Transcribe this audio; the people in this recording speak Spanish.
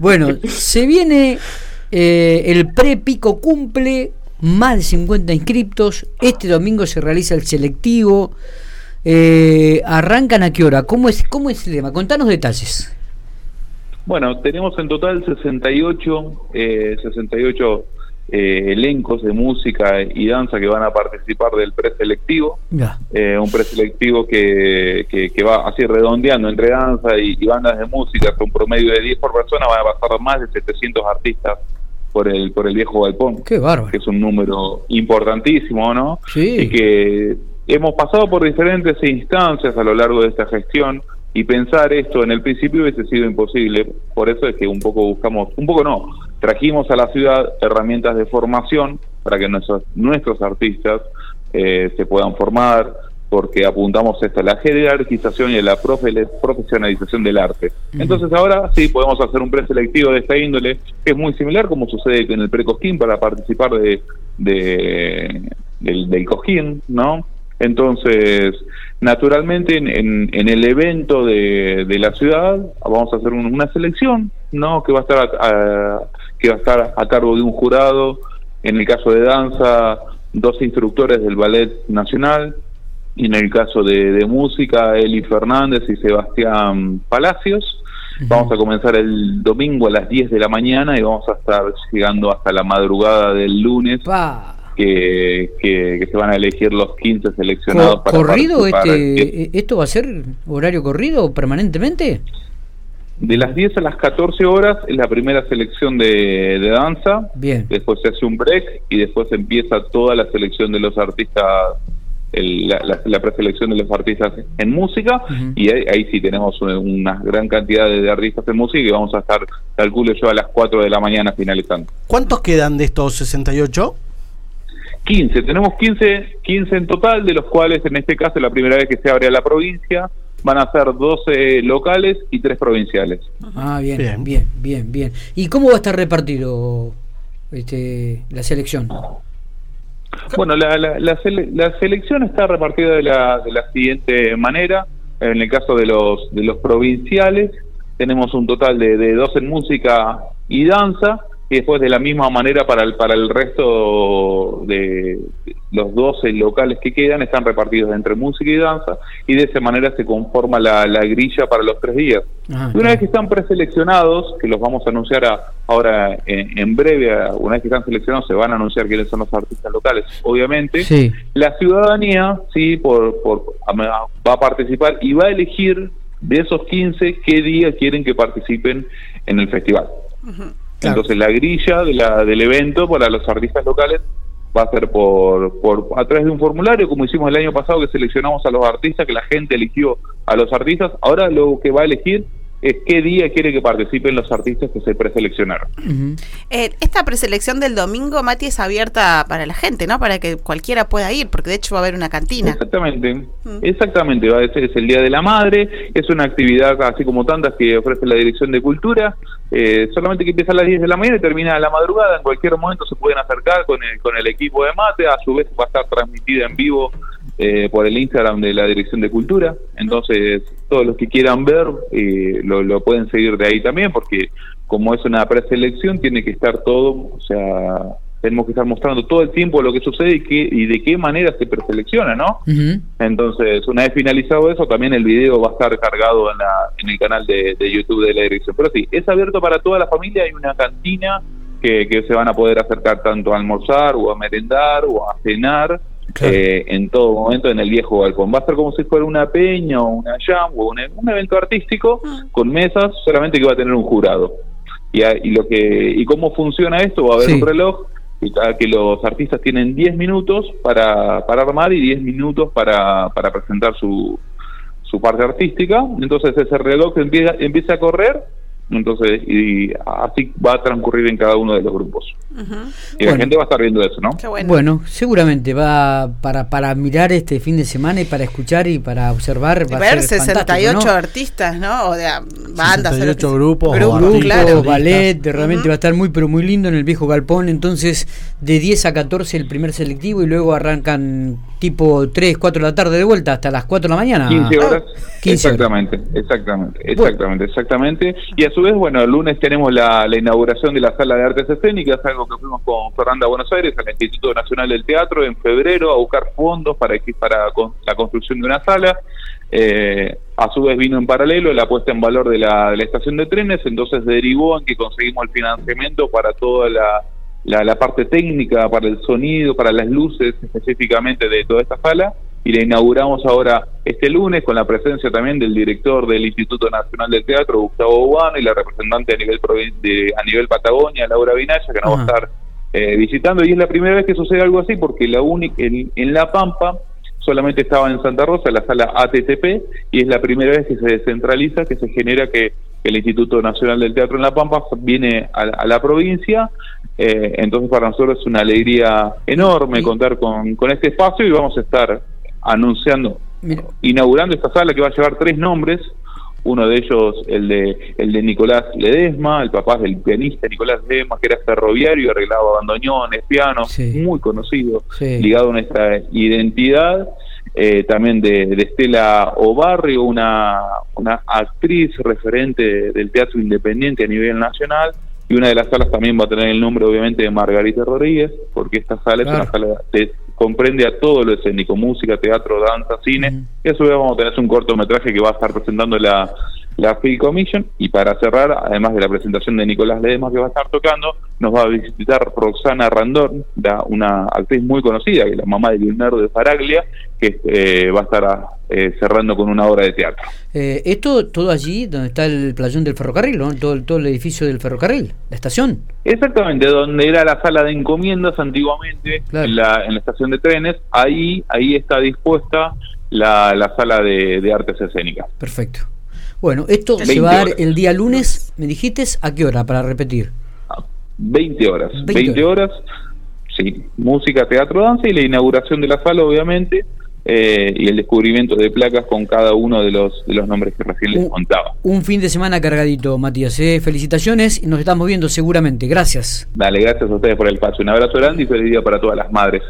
Bueno, se viene eh, el pre-pico cumple, más de 50 inscriptos. Este domingo se realiza el selectivo. Eh, ¿Arrancan a qué hora? ¿Cómo es, ¿Cómo es el tema? Contanos detalles. Bueno, tenemos en total 68, eh, 68 eh, elencos de música y danza que van a participar del preselectivo. Eh, un preselectivo que, que, va así redondeando entre danza y, bandas de música, con un promedio de 10 por persona, van a pasar más de 700 artistas por el por el viejo galpón. Qué bárbaro. Que es un número importantísimo, ¿no? Sí. Y que hemos pasado por diferentes instancias a lo largo de esta gestión y pensar esto en el principio hubiese sido imposible. Por eso es que un poco buscamos, un poco no, trajimos a la ciudad herramientas de formación para que nuestros, nuestros artistas eh, se puedan formar, porque apuntamos esto a la jerarquización y a la profesionalización del arte. Entonces ahora sí podemos hacer un preselectivo de esta índole, que es muy similar como sucede en el precosquín para participar de, de del, del cojín, ¿no? Entonces, naturalmente en, en, el evento de, de, la ciudad vamos a hacer una selección, ¿no? Que va a estar a, que va a estar a cargo de un jurado. En el caso de danza, dos instructores del Ballet Nacional. Y en el caso de, de música, Eli Fernández y Sebastián Palacios. Vamos a comenzar el domingo a las 10 de la mañana y vamos a estar llegando hasta la madrugada del lunes que, que, se van a elegir los 15 seleccionados para ¿Corrido este, eh, esto va a ser horario corrido permanentemente? De las 10 a las 14 horas es la primera selección de, danza. Bien. Después se hace un break y después empieza toda la selección de los artistas, la, preselección de los artistas en música. Y ahí, sí tenemos una, gran cantidad de, artistas en música y vamos a estar, calculo yo, a las 4 de la mañana finalizando. ¿Cuántos quedan de estos 68? 15, tenemos 15, 15 en total, de los cuales en este caso la primera vez que se abre a la provincia van a ser 12 locales y 3 provinciales. Ah, bien, bien, bien, bien, ¿Y cómo va a estar repartido este, la selección? Bueno, la, la, la, selección está repartida de la, de la siguiente manera. En el caso de los, de los provinciales, tenemos un total de, de dos en música y danza y después de la misma manera para el, para el resto de los 12 locales que quedan están repartidos entre música y danza y de esa manera se conforma la, la grilla para los tres días. Ah, y una vez que están preseleccionados, que los vamos a anunciar ahora en, breve, una vez que están seleccionados se van a anunciar quiénes son los artistas locales, obviamente, la ciudadanía sí por, por, va a participar y va a elegir de esos 15 qué día quieren que participen en el festival. Entonces la grilla de la, del evento para los artistas locales va a ser por, por a través de un formulario, como hicimos el año pasado que seleccionamos a los artistas, que la gente eligió a los artistas. Ahora lo que va a elegir qué día quiere que participen los artistas que se preseleccionaron. Eh, esta preselección del domingo, Mati, es abierta para la gente, ¿no? Para que cualquiera pueda ir, porque de hecho va a haber una cantina. Exactamente, exactamente. Va a ser, es el Día de la Madre, es una actividad así como tantas que ofrece la Dirección de Cultura, eh, solamente que empieza a las 10 de la mañana y termina a la madrugada, en cualquier momento se pueden acercar con el, con el equipo de mate, a su vez va a estar transmitida en vivo eh, por el Instagram de la Dirección de Cultura. Entonces, todos los que quieran ver eh, lo, lo, pueden seguir de ahí también, porque como es una preselección, tiene que estar todo, o sea, tenemos que estar mostrando todo el tiempo lo que sucede y, qué, y de qué manera se preselecciona, ¿no? Entonces, una vez finalizado eso, también el video va a estar cargado en, la, en el canal de, de YouTube de la dirección. Pero sí, es abierto para toda la familia, hay una cantina que, que se van a poder acercar tanto a almorzar o a merendar o a cenar eh, en todo momento en el viejo balcón. Va a ser como si fuera una peña o una jam o un, evento artístico ah. con mesas, solamente que va a tener un jurado. Y, y lo que y cómo funciona esto, va a haber un reloj y que los artistas tienen 10 minutos para, para armar y 10 minutos para, para presentar su, su parte artística. Entonces ese reloj empieza, empieza a correr entonces, y así va a transcurrir en cada uno de los grupos. Y la gente va a estar viendo eso, ¿no? bueno. seguramente va para, para mirar este fin de semana y para escuchar y para observar. Va ver 68 artistas, ¿no? O de bandas. 68 grupos, grupos, claro. ballet, realmente va a estar muy, pero muy lindo en el viejo galpón. Entonces, de 10 a 14 el primer selectivo y luego arrancan tipo 3, 4 de la tarde de vuelta hasta las 4 de la mañana. 15 horas. exactamente, exactamente, exactamente, exactamente. Y a su vez, bueno, el lunes tenemos la, inauguración de la Sala de Artes Escénicas, algo que fuimos con Fernanda Buenos Aires al Instituto Nacional del Teatro en febrero a buscar fondos para, para la construcción de una sala. Eh, a su vez vino en paralelo la puesta en valor de la, de la estación de trenes, entonces derivó en que conseguimos el financiamiento para toda la la, parte técnica para el sonido, para las luces específicamente de toda esta sala y la inauguramos ahora este lunes con la presencia también del director del Instituto Nacional del Teatro, Gustavo Bobano, y la representante a nivel de, a nivel Patagonia, Laura Vinaya, que nos va a estar eh, visitando. Y es la primera vez que sucede algo así porque la única en, en La Pampa solamente estaba en Santa Rosa, la sala ATTP, y es la primera vez que se descentraliza, que se genera que el Instituto Nacional del Teatro en La Pampa viene a, la provincia, eh, entonces para nosotros es una alegría enorme contar con, con este espacio y vamos a estar anunciando, inaugurando esta sala que va a llevar tres nombres, uno de ellos el de el de Nicolás Ledesma, el papá del pianista Nicolás Ledesma, que era ferroviario, arreglaba bandoneones, pianos, muy conocido, ligado a nuestra identidad, eh, también de, de, Estela Obarrio, una, una actriz referente del teatro independiente a nivel nacional, y una de las salas también va a tener el nombre obviamente de Margarita Rodríguez, porque esta sala es una sala de comprende a todo lo escénico, música, teatro, danza, cine. Y a su vez vamos a tener un cortometraje que va a estar presentando la, la Film Commission. Y para cerrar, además de la presentación de Nicolás Ledesma que va a estar tocando, nos va a visitar Roxana Randón, una actriz muy conocida, que es la mamá de Leonardo de Faraglia, que eh, va a estar eh, cerrando con una obra de teatro. Eh, ¿Esto todo allí, donde está el playón del ferrocarril, ¿no? todo, todo el edificio del ferrocarril, la estación? Exactamente, donde era la sala de encomiendas antiguamente, en, la, en la estación de trenes, ahí, ahí está dispuesta la, la sala de, de artes escénicas. Perfecto. Bueno, esto se va a dar el día lunes, me dijiste, ¿a qué hora para repetir? 20 horas. 20, horas. sí. Música, teatro, danza y la inauguración de la sala, obviamente. Eh, y el descubrimiento de placas con cada uno de los, de los nombres que recién les contaba. Un fin de semana cargadito, Matías. ¿eh? Felicitaciones y nos estamos viendo seguramente. Gracias. Dale, gracias a ustedes por el paso. Un abrazo grande y feliz día para todas las madres.